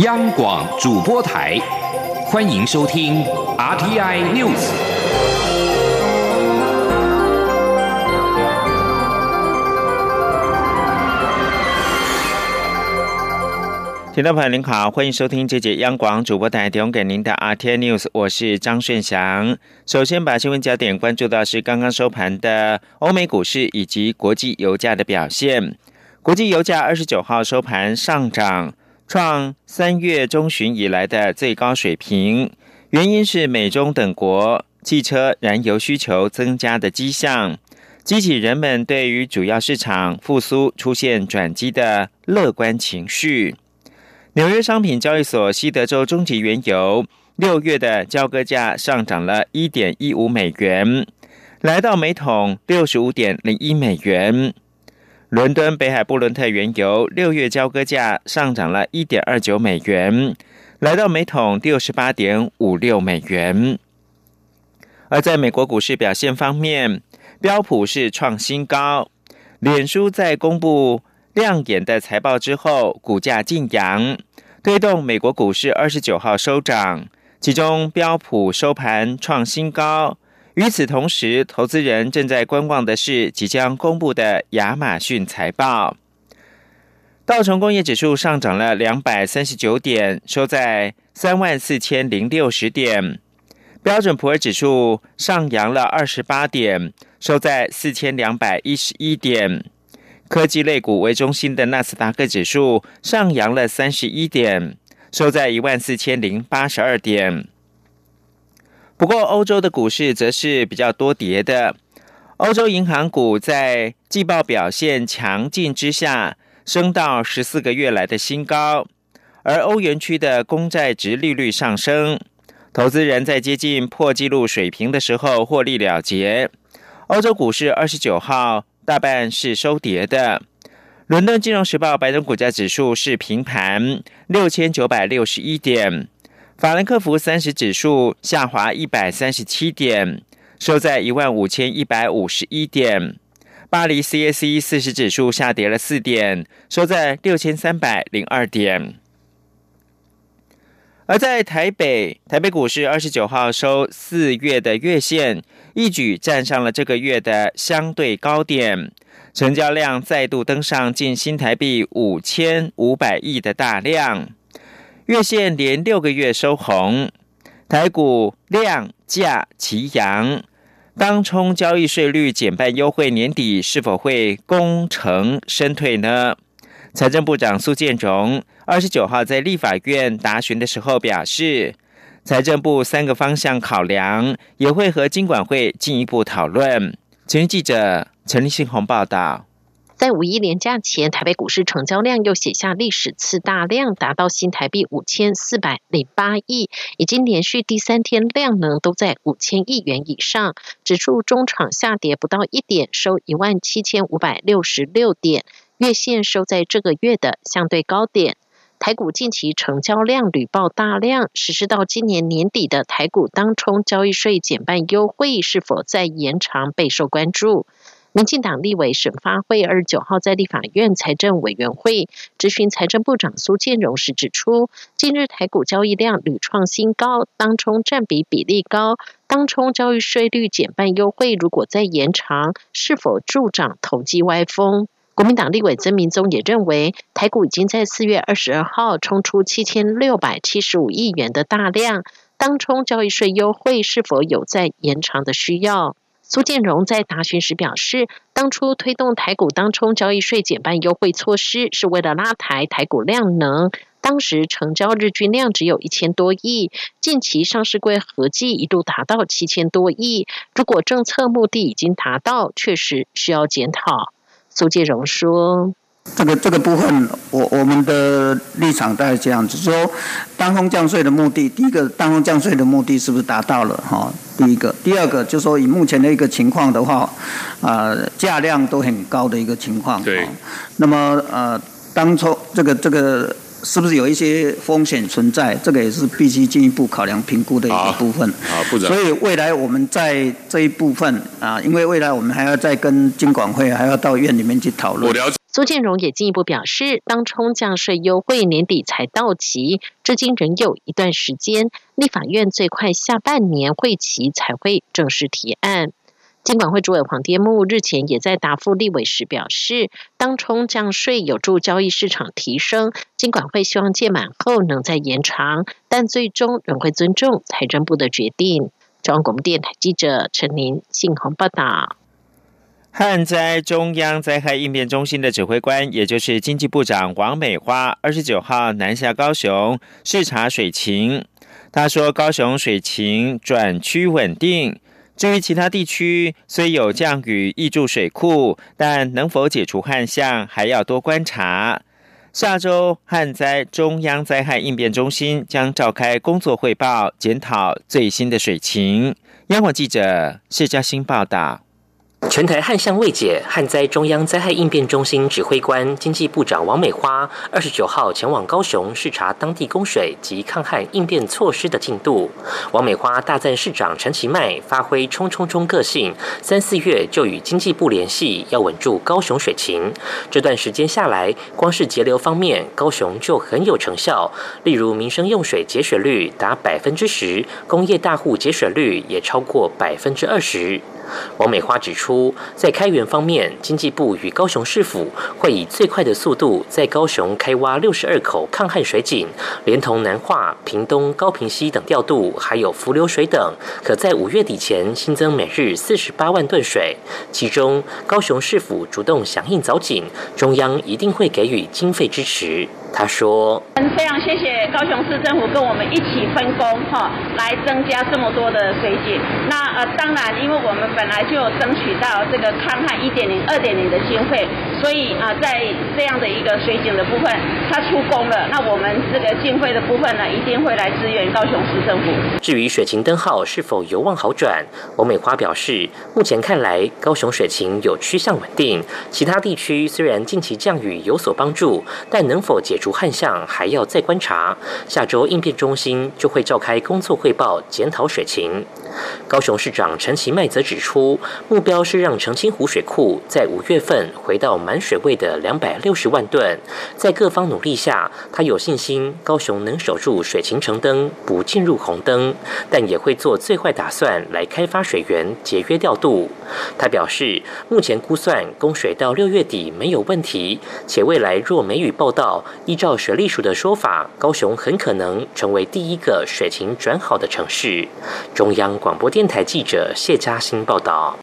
央广主播台，欢迎收听 RTI News。听众朋友您好，欢迎收听这节央广主播台提供给您的 RTI News，我是张顺祥。首先把新闻焦点关注到是刚刚收盘的欧美股市以及国际油价的表现。国际油价二十九号收盘上涨，创三月中旬以来的最高水平。原因是美中等国汽车燃油需求增加的迹象，激起人们对于主要市场复苏出现转机的乐观情绪。纽约商品交易所西德州中级原油六月的交割价上涨了一点一五美元，来到每桶六十五点零一美元。伦敦北海布伦特原油六月交割价上涨了一点二九美元，来到每桶六十八点五六美元。而在美国股市表现方面，标普是创新高。脸书在公布亮眼的财报之后，股价劲扬，推动美国股市二十九号收涨，其中标普收盘创新高。与此同时，投资人正在观望的是即将公布的亚马逊财报。道琼工业指数上涨了两百三十九点，收在三万四千零六十点。标准普尔指数上扬了二十八点，收在四千两百一十一点。科技类股为中心的纳斯达克指数上扬了三十一点，收在一万四千零八十二点。不过，欧洲的股市则是比较多跌的。欧洲银行股在季报表现强劲之下，升到十四个月来的新高。而欧元区的公债值利率上升，投资人在接近破纪录水平的时候获利了结。欧洲股市二十九号大半是收跌的。伦敦金融时报白种股价指数是平盘六千九百六十一点。法兰克福三十指数下滑一百三十七点，收在一万五千一百五十一点。巴黎 CAC 四十指数下跌了四点，收在六千三百零二点。而在台北，台北股市二十九号收四月的月线，一举站上了这个月的相对高点，成交量再度登上近新台币五千五百亿的大量。月线连六个月收红，台股量价齐扬，当冲交易税率减半优惠，年底是否会功成身退呢？财政部长苏建荣二十九号在立法院答询的时候表示，财政部三个方向考量，也会和金管会进一步讨论。前日记者陈立信宏报道。在五一连假前，台北股市成交量又写下历史次大量，达到新台币五千四百零八亿，已经连续第三天量能都在五千亿元以上。指数中场下跌不到一点，收一万七千五百六十六点，月线收在这个月的相对高点。台股近期成交量屡爆大量，实施到今年年底的台股当冲交易税减半优惠是否再延长，备受关注。民进党立委沈发会二十九号在立法院财政委员会质询财政部长苏建荣时指出，近日台股交易量屡创新高，当冲占比比例高，当冲交易税率减半优惠如果再延长，是否助长投机歪风？国民党立委曾明宗也认为，台股已经在四月二十二号冲出七千六百七十五亿元的大量，当冲交易税优惠是否有再延长的需要？苏建荣在答询时表示，当初推动台股当冲交易税减半优惠措施，是为了拉抬台股量能。当时成交日均量只有一千多亿，近期上市柜合计一度达到七千多亿。如果政策目的已经达到，确实需要检讨。苏建荣说。这个这个部分，我我们的立场大概这样子说：，当空降税的目的，第一个，当空降税的目的是不是达到了？哈，第一个，第二个，就说以目前的一个情况的话，啊，价量都很高的一个情况。对。那么，呃，当初这个这个。是不是有一些风险存在？这个也是必须进一步考量评估的一个部分。好，部长。所以未来我们在这一部分啊，因为未来我们还要再跟经管会还要到院里面去讨论。我了解。苏建荣也进一步表示，当冲降税优惠年底才到期，至今仍有一段时间，立法院最快下半年会期才会正式提案。金管会主委黄天木日前也在答复立委时表示，当冲降税有助交易市场提升，金管会希望届满后能再延长，但最终仍会尊重财政部的决定。中央广播电台记者陈琳信鸿报道。旱灾中央灾害应变中心的指挥官，也就是经济部长王美花，二十九号南下高雄视察水情。他说，高雄水情转趋稳定。至于其他地区，虽有降雨溢注水库，但能否解除旱象，还要多观察。下周旱灾中央灾害应变中心将召开工作汇报，检讨最新的水情。央广记者谢嘉欣报道。全台旱象未解，旱灾中央灾害应变中心指挥官、经济部长王美花二十九号前往高雄视察当地供水及抗旱应变措施的进度。王美花大赞市长陈其迈发挥冲冲冲个性，三四月就与经济部联系，要稳住高雄水情。这段时间下来，光是节流方面，高雄就很有成效。例如民生用水节水率达百分之十，工业大户节水率也超过百分之二十。王美花指出，在开源方面，经济部与高雄市府会以最快的速度，在高雄开挖六十二口抗旱水井，连同南化、屏东、高平溪等调度，还有浮流水等，可在五月底前新增每日四十八万吨水。其中，高雄市府主动响应凿井，中央一定会给予经费支持。他说：“嗯非常谢谢高雄市政府跟我们一起分工哈，来增加这么多的水井。那呃，当然，因为我们本来就有争取到这个抗旱一点零、二点零的经费，所以啊，在这样的一个水井的部分，它出工了，那我们这个经费的部分呢，一定会来支援高雄市政府。至于水情灯号是否有望好转，王美花表示，目前看来高雄水情有趋向稳定，其他地区虽然近期降雨有所帮助，但能否解主焊项还要再观察。下周应变中心就会召开工作汇报，检讨水情。高雄市长陈其迈则指出，目标是让澄清湖水库在五月份回到满水位的两百六十万吨。在各方努力下，他有信心高雄能守住水情橙灯，不进入红灯，但也会做最坏打算来开发水源，节约调度。他表示，目前估算供水到六月底没有问题，且未来若梅雨报道，依照水利署的说法，高雄很可能成为第一个水情转好的城市。中央。广播电台记者谢嘉欣报道。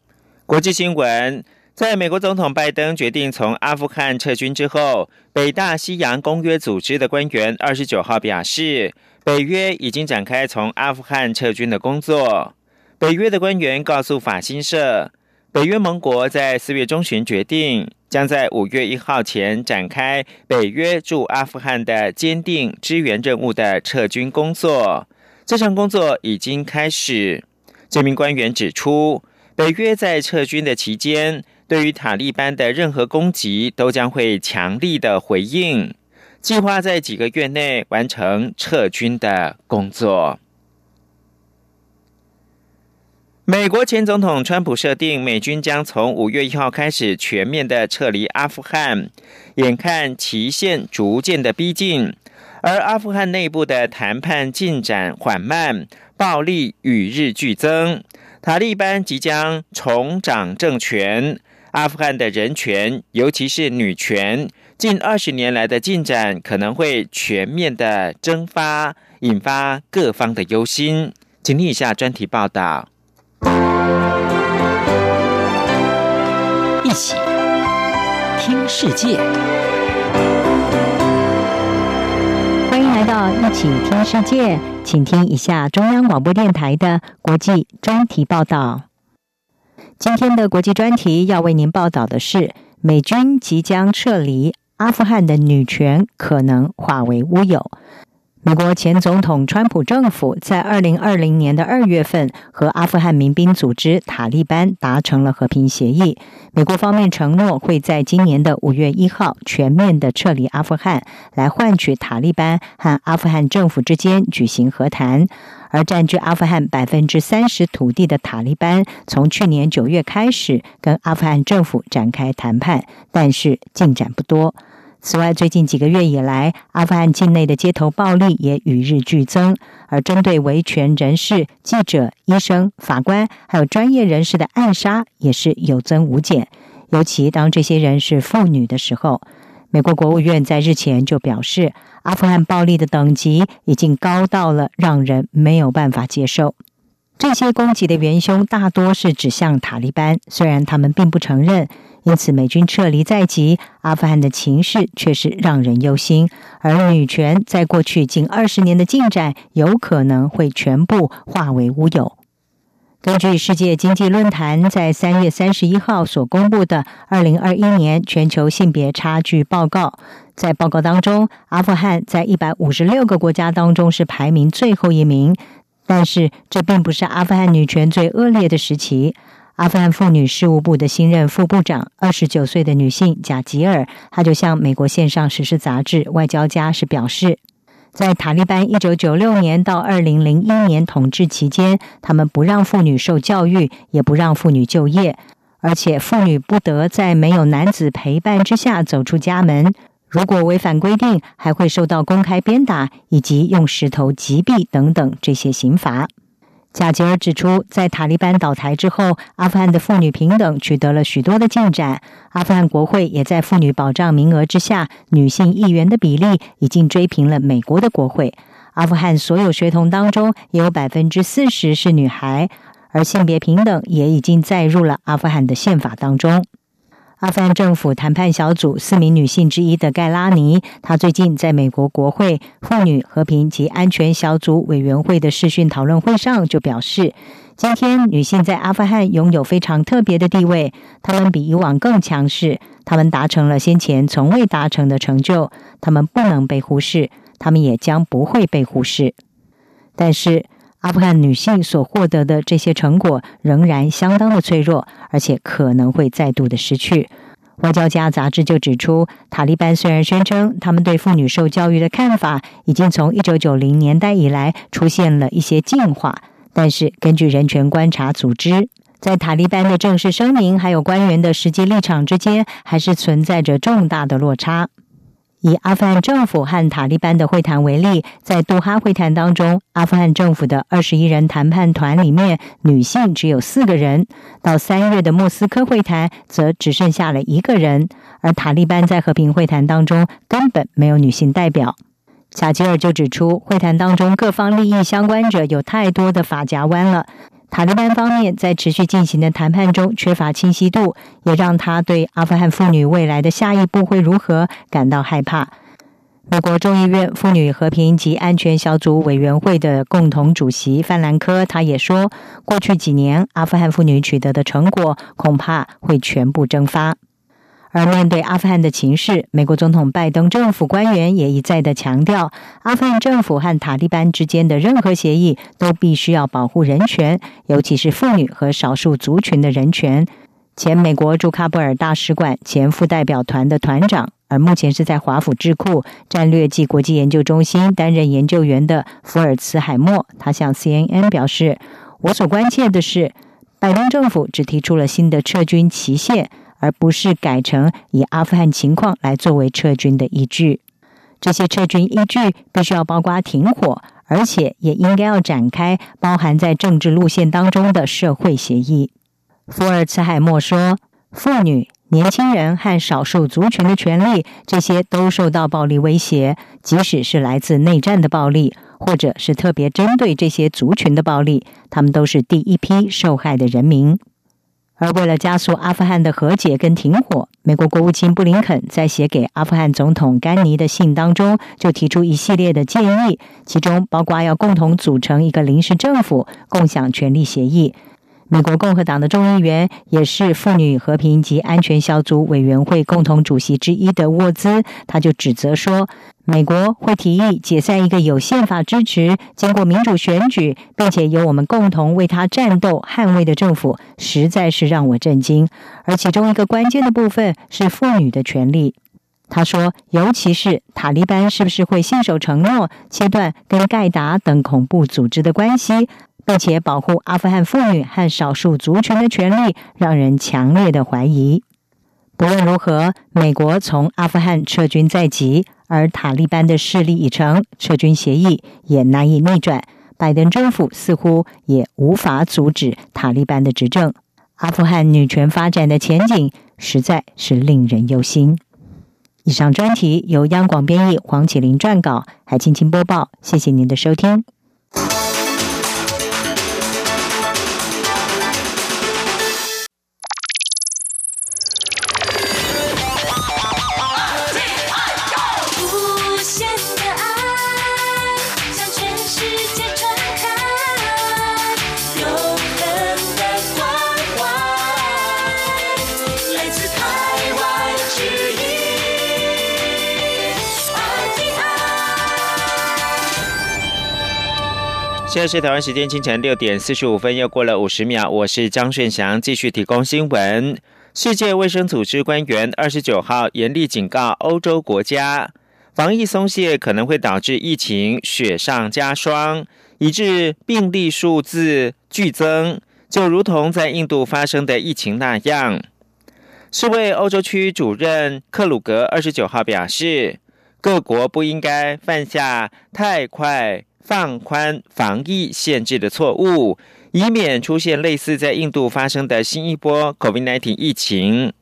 国际新闻：在美国总统拜登决定从阿富汗撤军之后，北大西洋公约组织的官员二十九号表示，北约已经展开从阿富汗撤军的工作。北约的官员告诉法新社，北约盟国在四月中旬决定，将在五月一号前展开北约驻阿富汗的坚定支援任务的撤军工作。这项工作已经开始。这名官员指出，北约在撤军的期间，对于塔利班的任何攻击都将会强力的回应，计划在几个月内完成撤军的工作。美国前总统川普设定，美军将从五月一号开始全面的撤离阿富汗，眼看期限逐渐的逼近，而阿富汗内部的谈判进展缓慢。暴力与日俱增，塔利班即将重掌政权。阿富汗的人权，尤其是女权，近二十年来的进展可能会全面的蒸发，引发各方的忧心。请听以下专题报道。一起听世界。到一起听世界，请听一下中央广播电台的国际专题报道。今天的国际专题要为您报道的是：美军即将撤离阿富汗的女权可能化为乌有。美国前总统川普政府在二零二零年的二月份和阿富汗民兵组织塔利班达成了和平协议。美国方面承诺会在今年的五月一号全面的撤离阿富汗，来换取塔利班和阿富汗政府之间举行和谈。而占据阿富汗百分之三十土地的塔利班，从去年九月开始跟阿富汗政府展开谈判，但是进展不多。此外，最近几个月以来，阿富汗境内的街头暴力也与日俱增，而针对维权人士、记者、医生、法官还有专业人士的暗杀也是有增无减。尤其当这些人是妇女的时候，美国国务院在日前就表示，阿富汗暴力的等级已经高到了让人没有办法接受。这些攻击的元凶大多是指向塔利班，虽然他们并不承认。因此，美军撤离在即，阿富汗的情势却是让人忧心。而女权在过去近二十年的进展，有可能会全部化为乌有。根据世界经济论坛在三月三十一号所公布的二零二一年全球性别差距报告，在报告当中，阿富汗在一百五十六个国家当中是排名最后一名。但是，这并不是阿富汗女权最恶劣的时期。阿富汗妇女事务部的新任副部长，二十九岁的女性贾吉尔，她就向美国线上时事杂志《外交家》是表示，在塔利班一九九六年到二零零一年统治期间，他们不让妇女受教育，也不让妇女就业，而且妇女不得在没有男子陪伴之下走出家门，如果违反规定，还会受到公开鞭打以及用石头击毙等等这些刑罚。贾吉尔指出，在塔利班倒台之后，阿富汗的妇女平等取得了许多的进展。阿富汗国会也在妇女保障名额之下，女性议员的比例已经追平了美国的国会。阿富汗所有学童当中，也有百分之四十是女孩，而性别平等也已经载入了阿富汗的宪法当中。阿富汗政府谈判小组四名女性之一的盖拉尼，她最近在美国国会妇女和平及安全小组委员会的视讯讨论会上就表示，今天女性在阿富汗拥有非常特别的地位，她们比以往更强势，她们达成了先前从未达成的成就，她们不能被忽视，她们也将不会被忽视。但是，阿富汗女性所获得的这些成果仍然相当的脆弱，而且可能会再度的失去。外交家杂志就指出，塔利班虽然宣称他们对妇女受教育的看法已经从一九九零年代以来出现了一些进化，但是根据人权观察组织，在塔利班的正式声明还有官员的实际立场之间，还是存在着重大的落差。以阿富汗政府和塔利班的会谈为例，在杜哈会谈当中，阿富汗政府的二十一人谈判团里面，女性只有四个人；到三月的莫斯科会谈，则只剩下了一个人。而塔利班在和平会谈当中根本没有女性代表。卡吉尔就指出，会谈当中各方利益相关者有太多的法夹弯了。塔利班方面在持续进行的谈判中缺乏清晰度，也让他对阿富汗妇女未来的下一步会如何感到害怕。美国众议院妇女和平及安全小组委员会的共同主席范兰科，他也说，过去几年阿富汗妇女取得的成果恐怕会全部蒸发。而面对阿富汗的情势，美国总统拜登政府官员也一再的强调，阿富汗政府和塔利班之间的任何协议都必须要保护人权，尤其是妇女和少数族群的人权。前美国驻喀布尔大使馆前副代表团的团长，而目前是在华府智库战略暨国际研究中心担任研究员的福尔茨海默，他向 CNN 表示：“我所关切的是，拜登政府只提出了新的撤军期限。”而不是改成以阿富汗情况来作为撤军的依据。这些撤军依据必须要包括停火，而且也应该要展开包含在政治路线当中的社会协议。福尔茨海默说：“妇女、年轻人和少数族群的权利，这些都受到暴力威胁，即使是来自内战的暴力，或者是特别针对这些族群的暴力，他们都是第一批受害的人民。”而为了加速阿富汗的和解跟停火，美国国务卿布林肯在写给阿富汗总统甘尼的信当中，就提出一系列的建议，其中包括要共同组成一个临时政府，共享权力协议。美国共和党的众议员，也是妇女和平及安全小组委员会共同主席之一的沃兹，他就指责说，美国会提议解散一个有宪法支持、经过民主选举，并且由我们共同为他战斗、捍卫的政府，实在是让我震惊。而其中一个关键的部分是妇女的权利。他说，尤其是塔利班是不是会信守承诺，切断跟盖达等恐怖组织的关系，并且保护阿富汗妇女和少数族群的权利，让人强烈的怀疑。不论如何，美国从阿富汗撤军在即。而塔利班的势力已成，撤军协议也难以逆转。拜登政府似乎也无法阻止塔利班的执政。阿富汗女权发展的前景实在是令人忧心。以上专题由央广编译，黄启林撰稿，海青青播报。谢谢您的收听。现在是台湾时间清晨六点四十五分，又过了五十秒。我是张顺祥，继续提供新闻。世界卫生组织官员二十九号严厉警告欧洲国家，防疫松懈可能会导致疫情雪上加霜，以致病例数字剧增，就如同在印度发生的疫情那样。世卫欧洲区主任克鲁格二十九号表示，各国不应该犯下太快。放宽防疫限制的错误，以免出现类似在印度发生的新一波 COVID-19 疫情。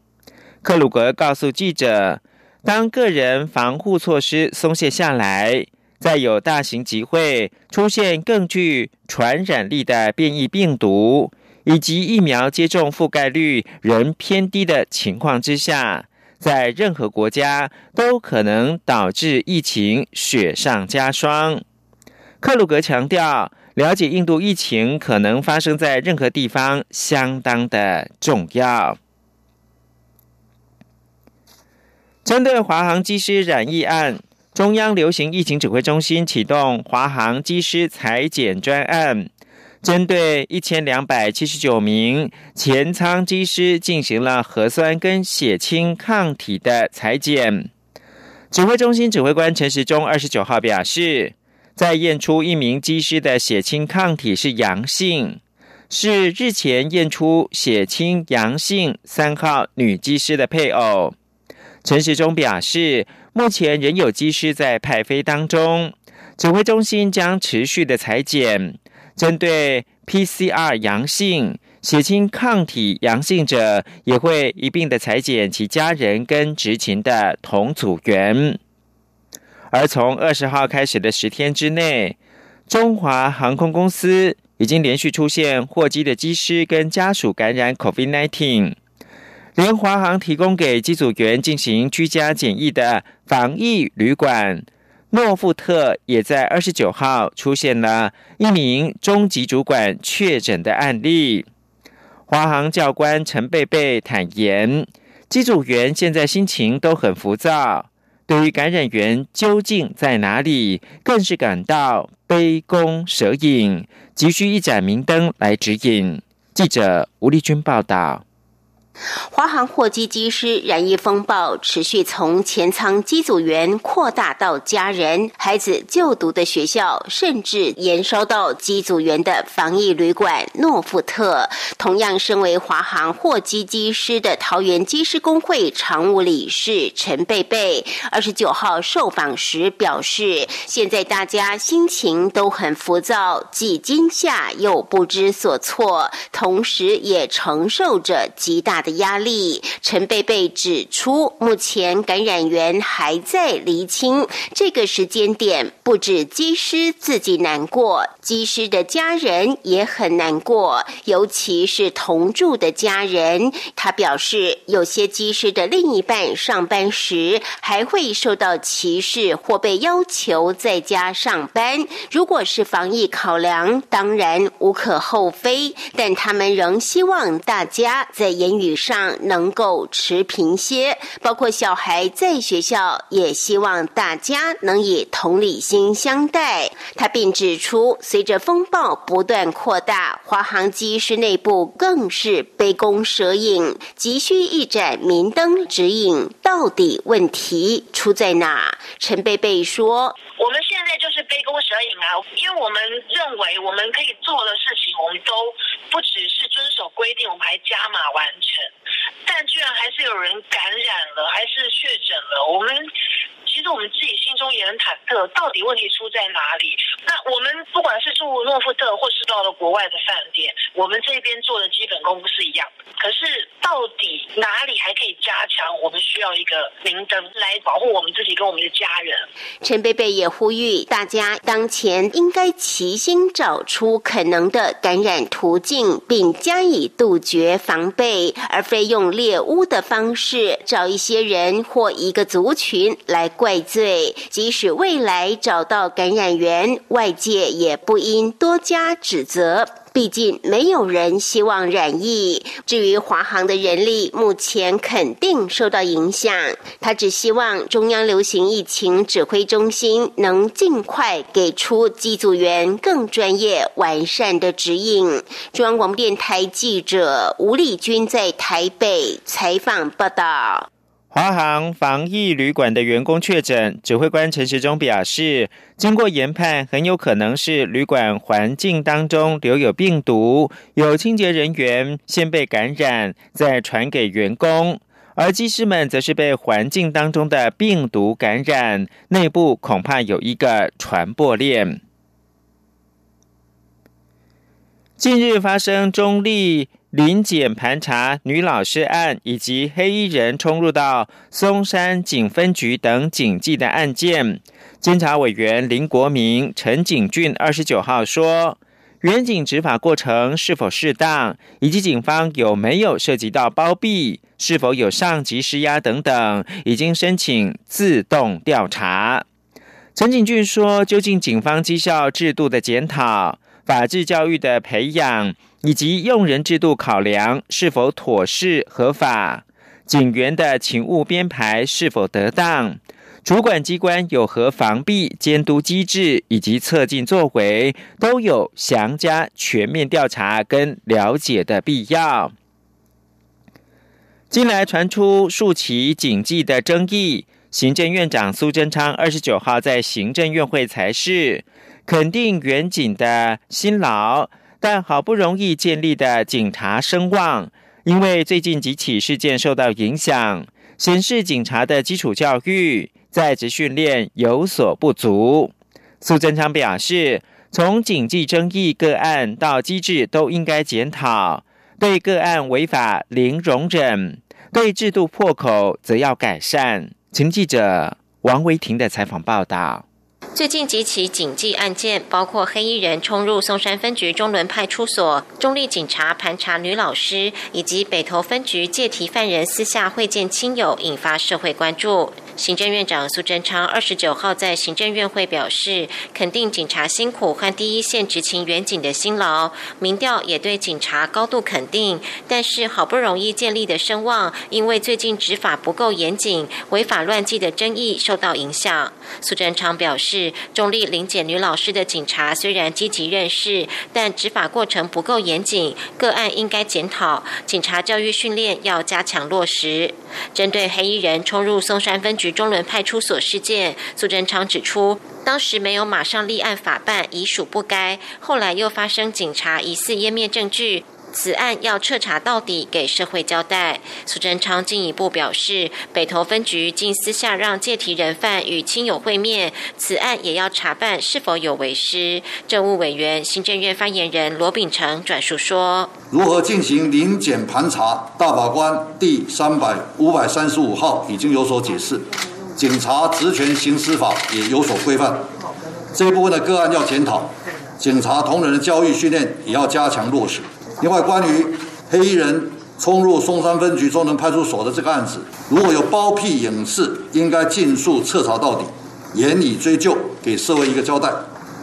克鲁格告诉记者，当个人防护措施松懈下来，再有大型集会出现更具传染力的变异病毒，以及疫苗接种覆盖率仍偏低的情况之下，在任何国家都可能导致疫情雪上加霜。克鲁格强调，了解印度疫情可能发生在任何地方相当的重要。针对华航机师染疫案，中央流行疫情指挥中心启动华航机师裁剪专案，针对一千两百七十九名前舱机师进行了核酸跟血清抗体的裁剪。指挥中心指挥官陈时中二十九号表示。在验出一名机师的血清抗体是阳性，是日前验出血清阳性三号女机师的配偶。陈时中表示，目前仍有机师在派飞当中，指挥中心将持续的裁剪，针对 PCR 阳性、血清抗体阳性者，也会一并的裁剪其家人跟执勤的同组员。而从二十号开始的十天之内，中华航空公司已经连续出现货机的机师跟家属感染 COVID-19，连华航提供给机组员进行居家检疫的防疫旅馆诺富特，也在二十九号出现了一名中级主管确诊的案例。华航教官陈贝贝坦言，机组员现在心情都很浮躁。对于感染源究竟在哪里，更是感到杯弓蛇影，急需一盏明灯来指引。记者吴丽君报道。华航货机机师染疫风暴持续从前舱机组员扩大到家人、孩子就读的学校，甚至延烧到机组员的防疫旅馆诺富特。同样身为华航货机机师的桃园机师工会常务理事陈贝贝，二十九号受访时表示，现在大家心情都很浮躁，既惊吓又不知所措，同时也承受着极大的。压力，陈贝贝指出，目前感染源还在厘清。这个时间点，不止机师自己难过，机师的家人也很难过，尤其是同住的家人。他表示，有些机师的另一半上班时还会受到歧视，或被要求在家上班。如果是防疫考量，当然无可厚非，但他们仍希望大家在言语。上能够持平些。包括小孩在学校，也希望大家能以同理心相待。他并指出，随着风暴不断扩大，华航机师内部更是杯弓蛇影，急需一盏明灯指引，到底问题出在哪？陈贝贝说：“我们在就是杯弓蛇影啊，因为我们认为我们可以做的事情，我们都不只是遵守规定，我们还加码完成，但居然还是有人感染了，还是确诊了，我们。”其实我们自己心中也很忐忑，到底问题出在哪里？那我们不管是住诺富特，或是到了国外的饭店，我们这边做的基本功夫是一样。可是到底哪里还可以加强？我们需要一个明灯来保护我们自己跟我们的家人。陈贝贝也呼吁大家，当前应该齐心找出可能的感染途径，并加以杜绝防备，而非用猎巫的方式找一些人或一个族群来。怪罪，即使未来找到感染源，外界也不应多加指责。毕竟没有人希望染疫。至于华航的人力，目前肯定受到影响。他只希望中央流行疫情指挥中心能尽快给出机组员更专业完善的指引。中央广播电台记者吴丽君在台北采访报道。华航防疫旅馆的员工确诊，指挥官陈时中表示，经过研判，很有可能是旅馆环境当中留有病毒，有清洁人员先被感染，再传给员工，而机师们则是被环境当中的病毒感染，内部恐怕有一个传播链。近日发生中立。临检盘查女老师案以及黑衣人冲入到松山警分局等警纪的案件，监察委员林国明、陈景俊二十九号说，远警执法过程是否适当，以及警方有没有涉及到包庇，是否有上级施压等等，已经申请自动调查。陈景俊说，究竟警方绩效制度的检讨、法治教育的培养。以及用人制度考量是否妥适合法，警员的勤务编排是否得当，主管机关有何防弊监督机制以及策进作为，都有详加全面调查跟了解的必要。近来传出数起警纪的争议，行政院长苏贞昌二十九号在行政院会才是，肯定远警的辛劳。但好不容易建立的警察声望，因为最近几起事件受到影响，显示警察的基础教育、在职训练有所不足。苏贞昌表示，从警纪争议个案到机制都应该检讨，对个案违法零容忍，对制度破口则要改善。请记者王维婷的采访报道。最近几起警纪案件，包括黑衣人冲入松山分局中仑派出所、中立警察盘查女老师，以及北投分局借题犯人私下会见亲友，引发社会关注。行政院长苏贞昌二十九号在行政院会表示，肯定警察辛苦和第一线执勤员警的辛劳，民调也对警察高度肯定。但是好不容易建立的声望，因为最近执法不够严谨、违法乱纪的争议受到影响。苏贞昌表示，中立临检女老师的警察虽然积极认识，但执法过程不够严谨，个案应该检讨，警察教育训练要加强落实。针对黑衣人冲入松山分局。中仑派出所事件，苏贞昌指出，当时没有马上立案法办，已属不该。后来又发生警察疑似湮灭证据。此案要彻查到底，给社会交代。苏贞昌进一步表示，北投分局竟私下让借题人犯与亲友会面，此案也要查办是否有违失。政务委员、行政院发言人罗秉成转述说：“如何进行临检盘查？大法官第三百五百三十五号已经有所解释，警察职权行使法也有所规范。这一部分的个案要检讨，警察同仁的教育训练也要加强落实。”另外，关于黑衣人冲入松山分局中能派出所的这个案子，如果有包庇影视，应该尽速彻查到底，严以追究，给社会一个交代。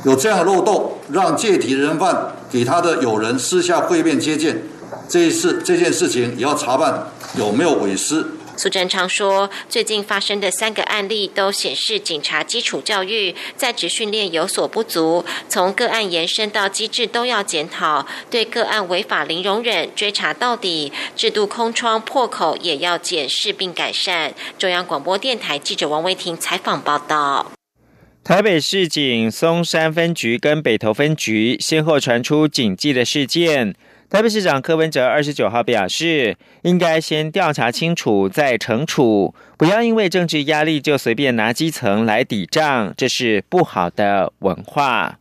有这样的漏洞，让借题人犯给他的友人私下会面接见，这一次这件事情也要查办有没有违失。苏贞昌说，最近发生的三个案例都显示，警察基础教育在职训练有所不足，从个案延伸到机制都要检讨，对个案违法零容忍，追查到底，制度空窗破口也要检视并改善。中央广播电台记者王维婷采访报道。台北市警松山分局跟北投分局先后传出警纪的事件。台北市长柯文哲二十九号表示，应该先调查清楚再惩处，不要因为政治压力就随便拿基层来抵账，这是不好的文化。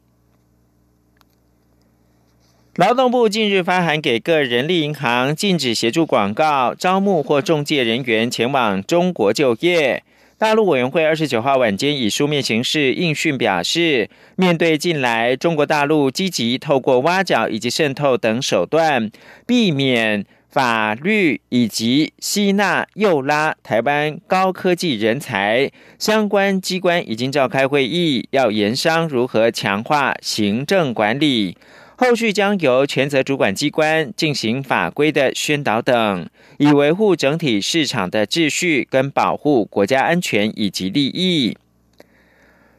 劳动部近日发函给各人力银行，禁止协助广告、招募或中介人员前往中国就业。大陆委员会二十九号晚间以书面形式应讯表示，面对近来中国大陆积极透过挖角以及渗透等手段，避免法律以及吸纳诱拉台湾高科技人才，相关机关已经召开会议，要研商如何强化行政管理。后续将由全责主管机关进行法规的宣导等，以维护整体市场的秩序跟保护国家安全以及利益。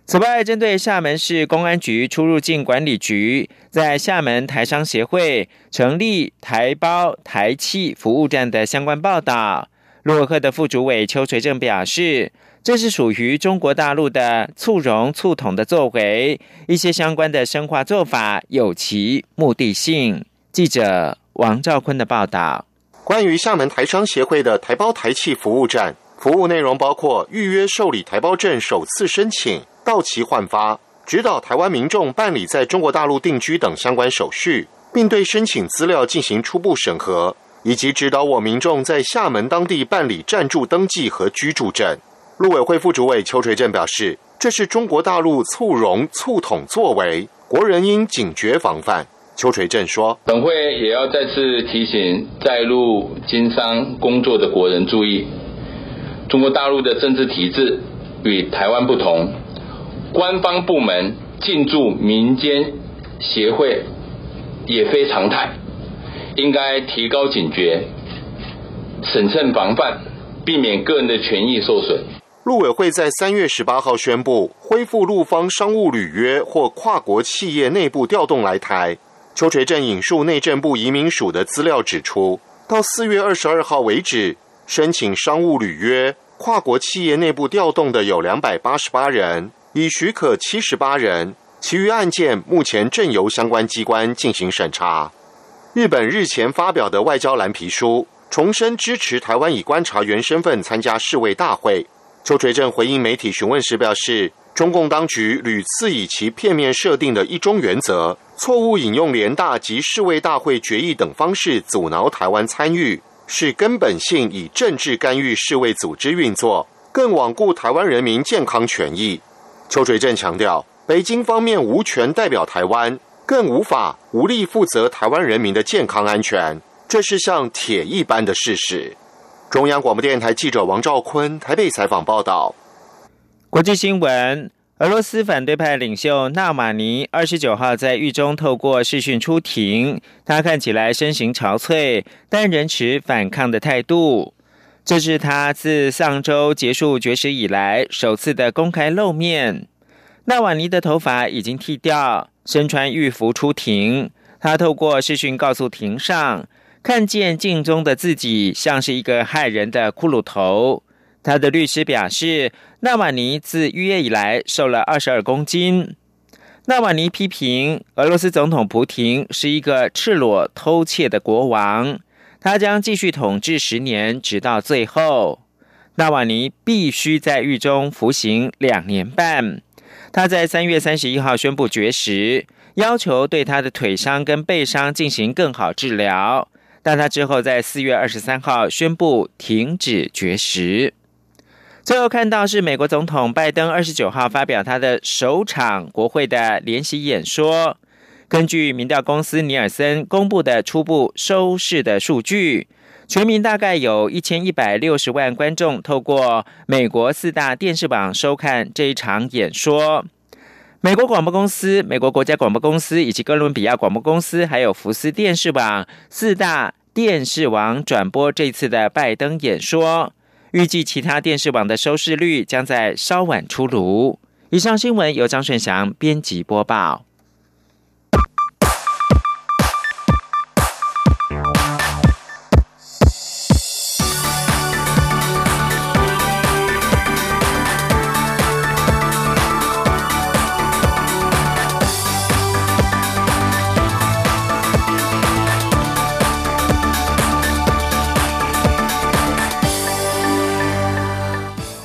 此外，针对厦门市公安局出入境管理局在厦门台商协会成立台胞台企服务站的相关报道，洛克的副主委邱垂正表示。这是属于中国大陆的促融促统的作为，一些相关的深化做法有其目的性。记者王兆坤的报道。关于厦门台商协会的台胞台企服务站，服务内容包括预约受理台胞证首次申请、到期换发、指导台湾民众办理在中国大陆定居等相关手续，并对申请资料进行初步审核，以及指导我民众在厦门当地办理暂住登记和居住证。陆委会副主委邱垂正表示，这是中国大陆促融促统作为，国人应警觉防范。邱垂正说，本会也要再次提醒在陆经商工作的国人注意，中国大陆的政治体制与台湾不同，官方部门进驻民间协会也非常态，应该提高警觉，审慎防范，避免个人的权益受损。陆委会在三月十八号宣布恢复陆方商务履约或跨国企业内部调动来台。邱垂正引述内政部移民署的资料指出，到四月二十二号为止，申请商务履约、跨国企业内部调动的有两百八十八人，已许可七十八人，其余案件目前正由相关机关进行审查。日本日前发表的外交蓝皮书，重申支持台湾以观察员身份参加世卫大会。邱垂正回应媒体询问时表示，中共当局屡次以其片面设定的一中原则，错误引用联大及世卫大会决议等方式阻挠台湾参与，是根本性以政治干预世卫组织运作，更罔顾台湾人民健康权益。邱垂正强调，北京方面无权代表台湾，更无法无力负责台湾人民的健康安全，这是像铁一般的事实。中央广播电台记者王兆坤台北采访报道。国际新闻：俄罗斯反对派领袖纳马尼二十九号在狱中透过视讯出庭，他看起来身形憔悴，但仍持反抗的态度。这是他自上周结束绝食以来首次的公开露面。纳瓦尼的头发已经剃掉，身穿狱服出庭。他透过视讯告诉庭上。看见镜中的自己像是一个害人的骷髅头。他的律师表示，纳瓦尼自预约以来瘦了二十二公斤。纳瓦尼批评俄罗斯总统普廷是一个赤裸偷窃的国王，他将继续统治十年，直到最后。纳瓦尼必须在狱中服刑两年半。他在三月三十一号宣布绝食，要求对他的腿伤跟背伤进行更好治疗。但他之后在四月二十三号宣布停止绝食。最后看到是美国总统拜登二十九号发表他的首场国会的联席演说。根据民调公司尼尔森公布的初步收视的数据，全民大概有一千一百六十万观众透过美国四大电视网收看这一场演说。美国广播公司、美国国家广播公司以及哥伦比亚广播公司，还有福斯电视网四大。电视网转播这次的拜登演说，预计其他电视网的收视率将在稍晚出炉。以上新闻由张顺祥编辑播报。